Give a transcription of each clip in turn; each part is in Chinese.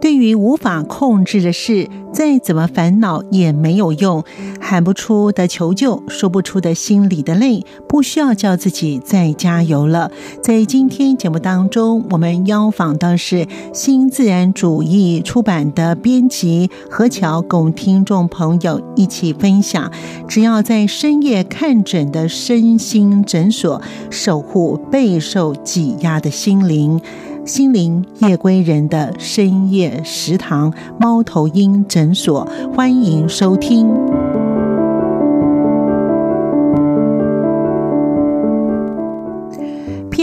对于无法控制的事，再怎么烦恼也没有用，喊不出的求救，说不出的心里的累，不需要叫自己再加油了。在今天节目当中，我们邀访到是新自然主义出版的编辑何乔，跟听众朋友一起分享：只要在深夜看诊的身心诊所，守护备受挤压的心灵。心灵夜归人的深夜食堂，猫头鹰诊所，欢迎收听。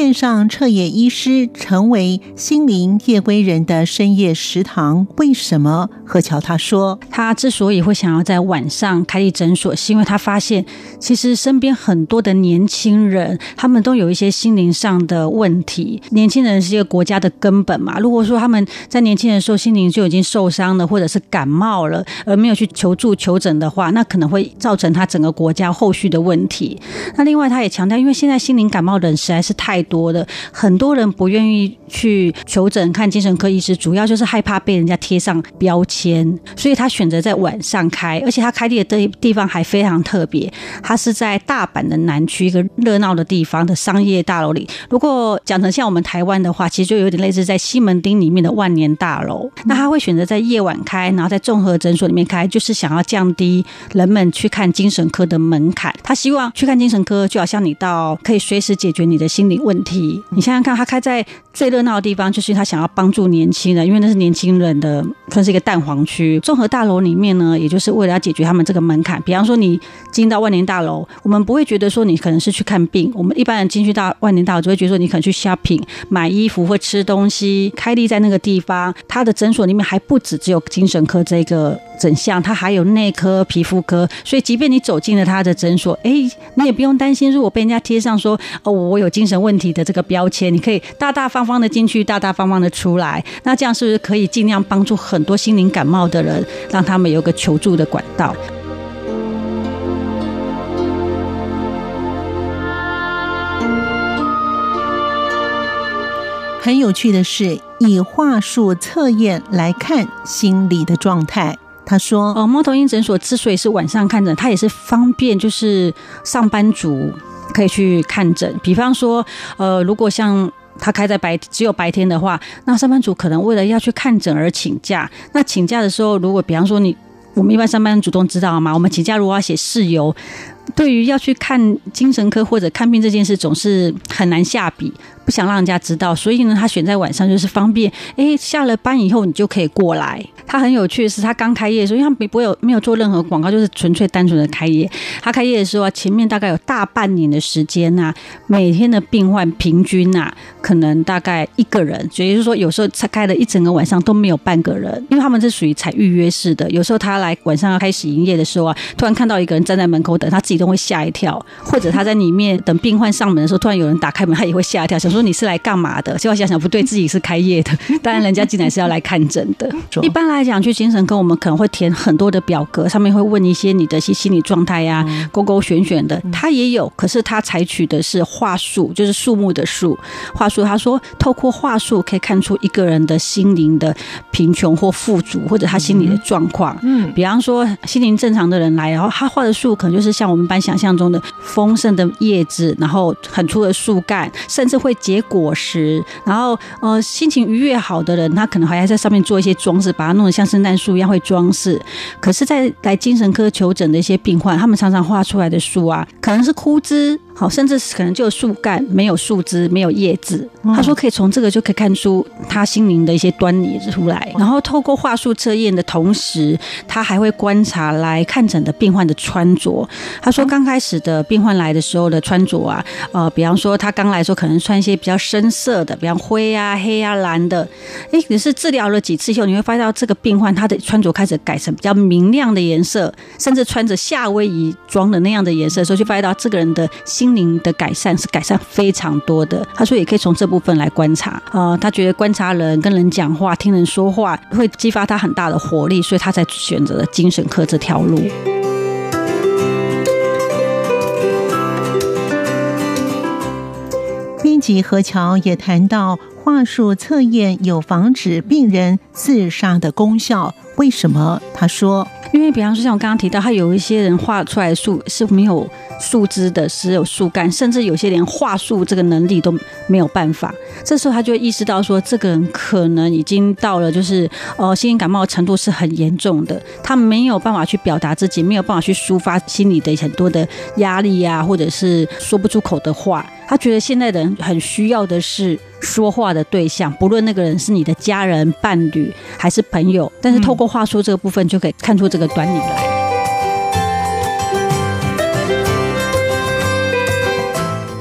线上彻夜医师成为心灵夜归人的深夜食堂，为什么？何乔他说，他之所以会想要在晚上开立诊所，是因为他发现，其实身边很多的年轻人，他们都有一些心灵上的问题。年轻人是一个国家的根本嘛。如果说他们在年轻的时候心灵就已经受伤了，或者是感冒了，而没有去求助求诊的话，那可能会造成他整个国家后续的问题。那另外，他也强调，因为现在心灵感冒的人实在是太多。多的很多人不愿意去求诊看精神科医师，主要就是害怕被人家贴上标签，所以他选择在晚上开，而且他开的地地方还非常特别，他是在大阪的南区一个热闹的地方的商业大楼里。如果讲成像我们台湾的话，其实就有点类似在西门町里面的万年大楼。那他会选择在夜晚开，然后在综合诊所里面开，就是想要降低人们去看精神科的门槛。他希望去看精神科，就好像你到可以随时解决你的心理问题。你想想看，他开在最热闹的地方，就是他想要帮助年轻人，因为那是年轻人的，算是一个蛋黄区。综合大楼里面呢，也就是为了要解决他们这个门槛。比方说，你进到万年大楼，我们不会觉得说你可能是去看病，我们一般人进去到万年大楼，就会觉得说你可能去 shopping 买衣服或吃东西。开立在那个地方，他的诊所里面还不止只有精神科这个诊项，他还有内科、皮肤科。所以，即便你走进了他的诊所，哎，你也不用担心，如果被人家贴上说哦，我有精神问题的这个标签，你可以大大方方的进去，大大方方的出来。那这样是不是可以尽量帮助很多心灵感冒的人，让他们有个求助的管道？很有趣的是，以话术测验来看心理的状态。他说：“哦，猫头鹰诊所之所以是晚上看诊，它也是方便，就是上班族。”可以去看诊，比方说，呃，如果像他开在白只有白天的话，那上班族可能为了要去看诊而请假。那请假的时候，如果比方说你，我们一般上班族都知道嘛？我们请假如果要写事由，对于要去看精神科或者看病这件事，总是很难下笔。不想让人家知道，所以呢，他选在晚上就是方便。哎，下了班以后你就可以过来。他很有趣的是，他刚开业的时候，因为他没不会有没有做任何广告，就是纯粹单纯的开业。他开业的时候啊，前面大概有大半年的时间呐，每天的病患平均呐，可能大概一个人，所以就是说有时候他开了一整个晚上都没有半个人，因为他们是属于采预约式的。有时候他来晚上要开始营业的时候啊，突然看到一个人站在门口等，他自己都会吓一跳；或者他在里面等病患上门的时候，突然有人打开门，他也会吓一跳，想说。你是来干嘛的？结果想想不对，自己是开业的。当然，人家进来是要来看诊的。一般来讲，去精神科，我们可能会填很多的表格，上面会问一些你的些心理状态呀，勾勾选选的。他也有，可是他采取的是话术，就是树木的树。话术，他说透过话术可以看出一个人的心灵的贫穷或富足，或者他心理的状况。嗯，比方说心灵正常的人来，然后他画的树可能就是像我们般想象中的丰盛的叶子，然后很粗的树干，甚至会。结果实，然后呃，心情愉悦好的人，他可能还要在上面做一些装饰，把它弄得像圣诞树一样会装饰。可是，在来精神科求诊的一些病患，他们常常画出来的树啊，可能是枯枝。好，甚至是可能就有树干，没有树枝，没有叶子。他说可以从这个就可以看出他心灵的一些端倪出来。然后透过话术测验的同时，他还会观察来看诊的病患的穿着。他说刚开始的病患来的时候的穿着啊，呃，比方说他刚来的时候可能穿一些比较深色的，比方灰啊、黑啊、蓝的。哎，可是治疗了几次以后，你会发现到这个病患他的穿着开始改成比较明亮的颜色，甚至穿着夏威夷装的那样的颜色，所以就发现到这个人的心心灵的改善是改善非常多的。他说也可以从这部分来观察，呃，他觉得观察人、跟人讲话、听人说话会激发他很大的活力，所以他才选择了精神科这条路。编辑何乔也谈到，话术测验有防止病人自杀的功效。为什么？他说。因为，比方说，像我刚刚提到，他有一些人画出来的树是没有树枝的，只有树干，甚至有些连画树这个能力都没有办法。这时候，他就意识到说，这个人可能已经到了就是呃，心理感冒程度是很严重的，他没有办法去表达自己，没有办法去抒发心里的很多的压力呀、或者是说不出口的话。他觉得现在的人很需要的是说话的对象，不论那个人是你的家人、伴侣还是朋友，但是透过话术这个部分就可以看出这个端倪来。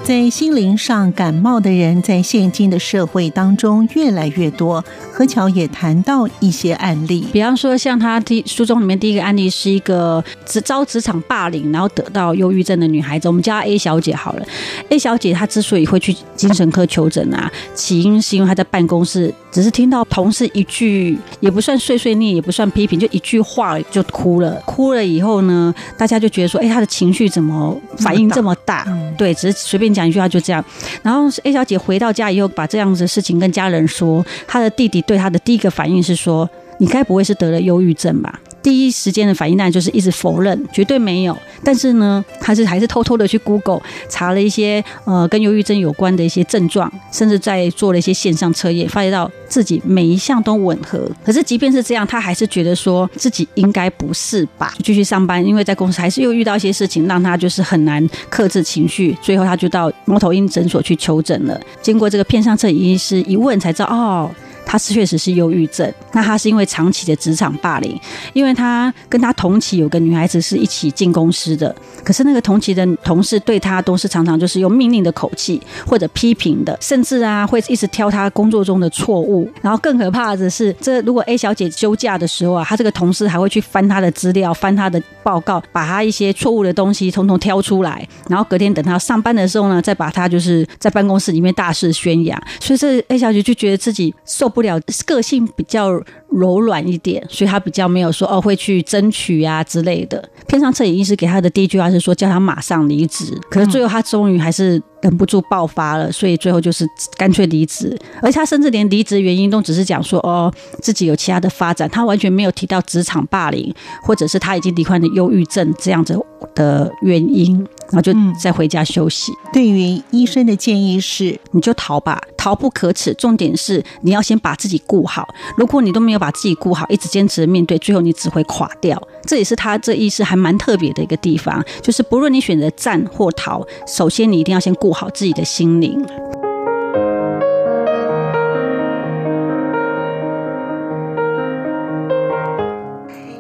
在心灵上感冒的人，在现今的社会当中越来越多。何乔也谈到一些案例，比方说，像他第书中里面第一个案例是一个职遭职场霸凌，然后得到忧郁症的女孩子，我们叫她 A 小姐好了。A 小姐她之所以会去精神科求诊啊，起因是因为她在办公室只是听到同事一句也不算碎碎念，也不算批评，就一句话就哭了。哭了以后呢，大家就觉得说，哎，她的情绪怎么反应这么大？嗯、对，只是随便。讲一句话就这样，然后 A 小姐回到家以后，把这样子的事情跟家人说，她的弟弟对她的第一个反应是说：“你该不会是得了忧郁症吧？”第一时间的反应那就是一直否认，绝对没有。但是呢，他是还是偷偷的去 Google 查了一些呃跟忧郁症有关的一些症状，甚至在做了一些线上测验，发现到自己每一项都吻合。可是即便是这样，他还是觉得说自己应该不是吧，继续上班。因为在公司还是又遇到一些事情，让他就是很难克制情绪。最后他就到猫头鹰诊所去求诊了。经过这个片上测医师一问，才知道哦。他是确实是忧郁症，那他是因为长期的职场霸凌，因为他跟他同期有个女孩子是一起进公司的，可是那个同期的同事对他都是常常就是用命令的口气或者批评的，甚至啊会一直挑他工作中的错误，然后更可怕的是，这如果 A 小姐休假的时候啊，他这个同事还会去翻他的资料、翻他的报告，把他一些错误的东西统统挑出来，然后隔天等他上班的时候呢，再把他就是在办公室里面大肆宣扬，所以这 A 小姐就觉得自己受。不了，个性比较柔软一点，所以他比较没有说哦会去争取啊之类的。片上摄影医师给他的第一句话是说叫他马上离职，可是最后他终于还是忍不住爆发了，所以最后就是干脆离职。而且他甚至连离职原因都只是讲说哦自己有其他的发展，他完全没有提到职场霸凌或者是他已经罹患了忧郁症这样子的原因，然后就再回家休息。嗯，对于医生的建议是，你就逃吧。逃不可耻，重点是你要先把自己顾好。如果你都没有把自己顾好，一直坚持面对，最后你只会垮掉。这也是他这意思还蛮特别的一个地方，就是不论你选择战或逃，首先你一定要先顾好自己的心灵。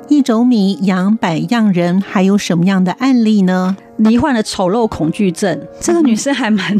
一种米养百样人，还有什么样的案例呢？罹患了丑陋恐惧症，这个女生还蛮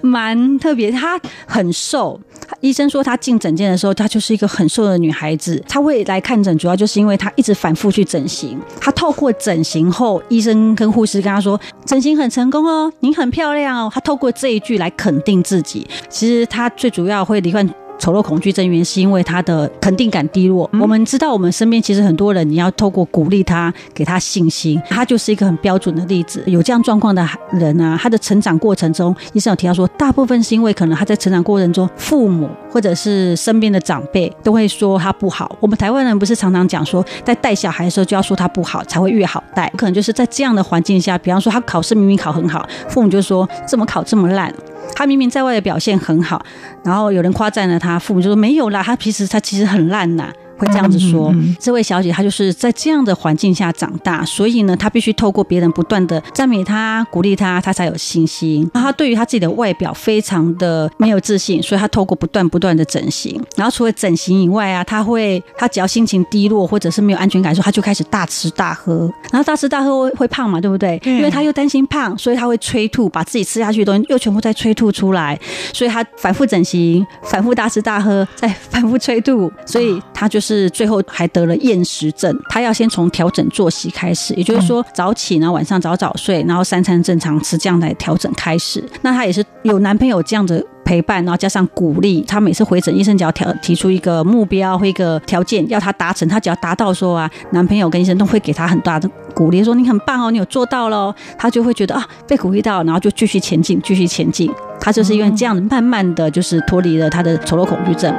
蛮特别。她很瘦，医生说她进诊间的时候，她就是一个很瘦的女孩子。她会来看诊，主要就是因为她一直反复去整形。她透过整形后，医生跟护士跟她说：“整形很成功哦，你很漂亮哦。”她透过这一句来肯定自己。其实她最主要会罹患。丑陋恐惧症原因是因为他的肯定感低落。我们知道，我们身边其实很多人，你要透过鼓励他，给他信心，他就是一个很标准的例子。有这样状况的人啊，他的成长过程中，医生有提到说，大部分是因为可能他在成长过程中，父母或者是身边的长辈都会说他不好。我们台湾人不是常常讲说，在带小孩的时候就要说他不好，才会越好带。可能就是在这样的环境下，比方说他考试明明考很好，父母就说怎么考这么烂。他明明在外的表现很好，然后有人夸赞了他，父母就说没有啦，他平时他其实很烂呐。会这样子说。嗯嗯嗯、这位小姐她就是在这样的环境下长大，所以呢，她必须透过别人不断的赞美她、鼓励她，她才有信心。她对于她自己的外表非常的没有自信，所以她透过不断不断的整形。然后除了整形以外啊，她会她只要心情低落或者是没有安全感的时候，她就开始大吃大喝。然后大吃大喝会会胖嘛，对不对？因为她又担心胖，所以她会催吐，把自己吃下去的东西又全部再催吐出来。所以她反复整形，反复大吃大喝，再反复催吐，所以她就是最后还得了厌食症。她要先从调整作息开始，也就是说早起，然后晚上早早睡，然后三餐正常吃，这样来调整开始。那她也是有男朋友这样的陪伴，然后加上鼓励，她每次回诊，医生只要调提出一个目标或一个条件要她达成，她只要达到说啊，男朋友跟医生都会给她很大的鼓励，说你很棒哦，你有做到喽，她就会觉得啊被鼓励到，然后就继续前进，继续前进。她就是因为这样慢慢的就是脱离了她的丑陋恐惧症。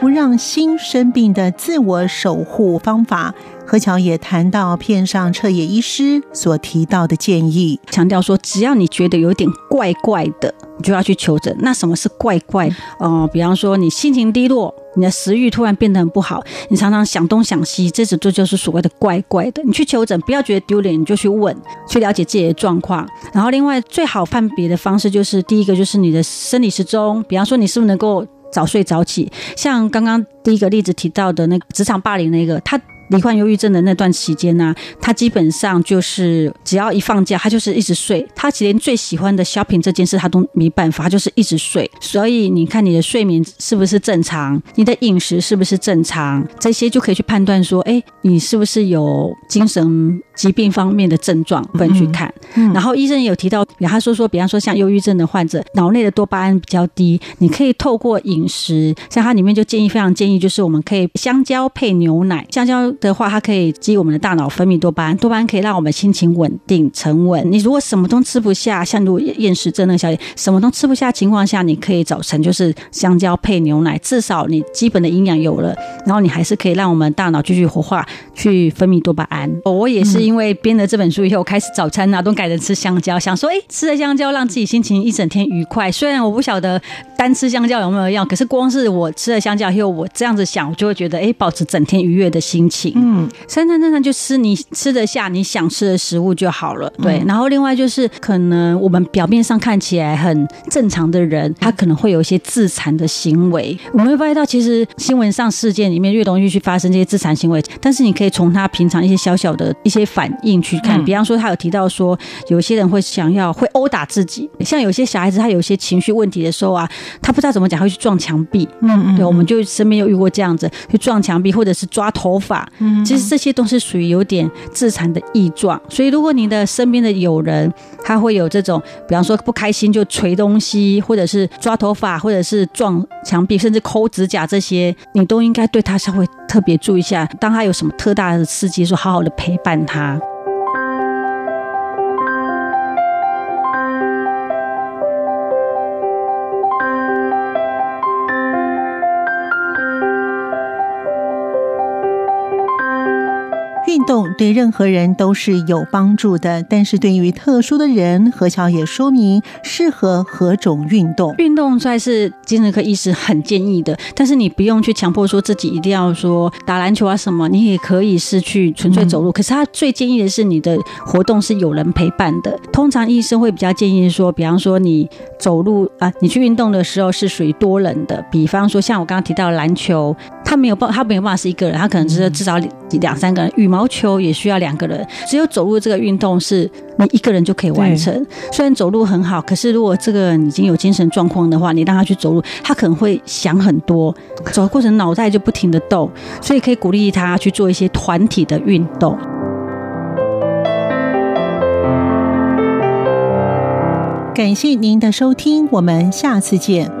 不让心生病的自我守护方法，何乔也谈到片上彻野医师所提到的建议，强调说，只要你觉得有点怪怪的，你就要去求诊。那什么是怪怪？哦、比方说你心情低落，你的食欲突然变得很不好，你常常想东想西，这这就是所谓的怪怪的。你去求诊，不要觉得丢脸，你就去问，去了解自己的状况。然后，另外最好判别的方式就是，第一个就是你的生理时钟，比方说你是不是能够。早睡早起，像刚刚第一个例子提到的那个职场霸凌那个，他。罹患忧郁症的那段期间呢、啊，他基本上就是只要一放假，他就是一直睡。他连最喜欢的 shopping 这件事他都没办法，他就是一直睡。所以你看你的睡眠是不是正常？你的饮食是不是正常？这些就可以去判断说，哎，你是不是有精神疾病方面的症状？不能去看。嗯嗯、然后医生也有提到，他说说，比方说像忧郁症的患者，脑内的多巴胺比较低，你可以透过饮食，像它里面就建议非常建议，就是我们可以香蕉配牛奶，香蕉。的话，它可以激我们的大脑分泌多巴胺，多巴胺可以让我们心情稳定沉稳。你如果什么都吃不下，像如果厌食症那个小姐，什么都吃不下情况下，你可以早晨就是香蕉配牛奶，至少你基本的营养有了，然后你还是可以让我们大脑继续活化，去分泌多巴胺。我也是因为编了这本书以后，开始早餐啊都改成吃香蕉，想说哎，吃了香蕉让自己心情一整天愉快。虽然我不晓得单吃香蕉有没有用，可是光是我吃了香蕉以后，我这样子想，我就会觉得哎，保持整天愉悦的心情。嗯，三餐正常就吃你吃得下你想吃的食物就好了。对，嗯、然后另外就是可能我们表面上看起来很正常的人，他可能会有一些自残的行为。我们会发现到，其实新闻上事件里面越容易去发生这些自残行为，但是你可以从他平常一些小小的一些反应去看。比方说，他有提到说，有些人会想要会殴打自己，像有些小孩子他有些情绪问题的时候啊，他不知道怎么讲，会去撞墙壁。嗯嗯，对，我们就身边有遇过这样子，去撞墙壁或者是抓头发。嗯，其实这些都是属于有点自残的异状，所以如果你的身边的友人他会有这种，比方说不开心就捶东西，或者是抓头发，或者是撞墙壁，甚至抠指甲这些，你都应该对他稍微特别注意一下。当他有什么特大的刺激，说好好的陪伴他。对任何人都是有帮助的，但是对于特殊的人，何乔也说明适合何种运动。运动算是精神科医师很建议的，但是你不用去强迫说自己一定要说打篮球啊什么，你也可以是去纯粹走路。嗯、可是他最建议的是你的活动是有人陪伴的。通常医生会比较建议说，比方说你走路啊，你去运动的时候是属于多人的，比方说像我刚刚提到篮球，他没有办，他没有办法是一个人，他可能是至少两三个人。羽毛。毛球也需要两个人，只有走路这个运动是你一个人就可以完成。虽然走路很好，可是如果这个人已经有精神状况的话，你让他去走路，他可能会想很多，走的过程脑袋就不停的动，所以可以鼓励他去做一些团体的运动。感谢您的收听，我们下次见。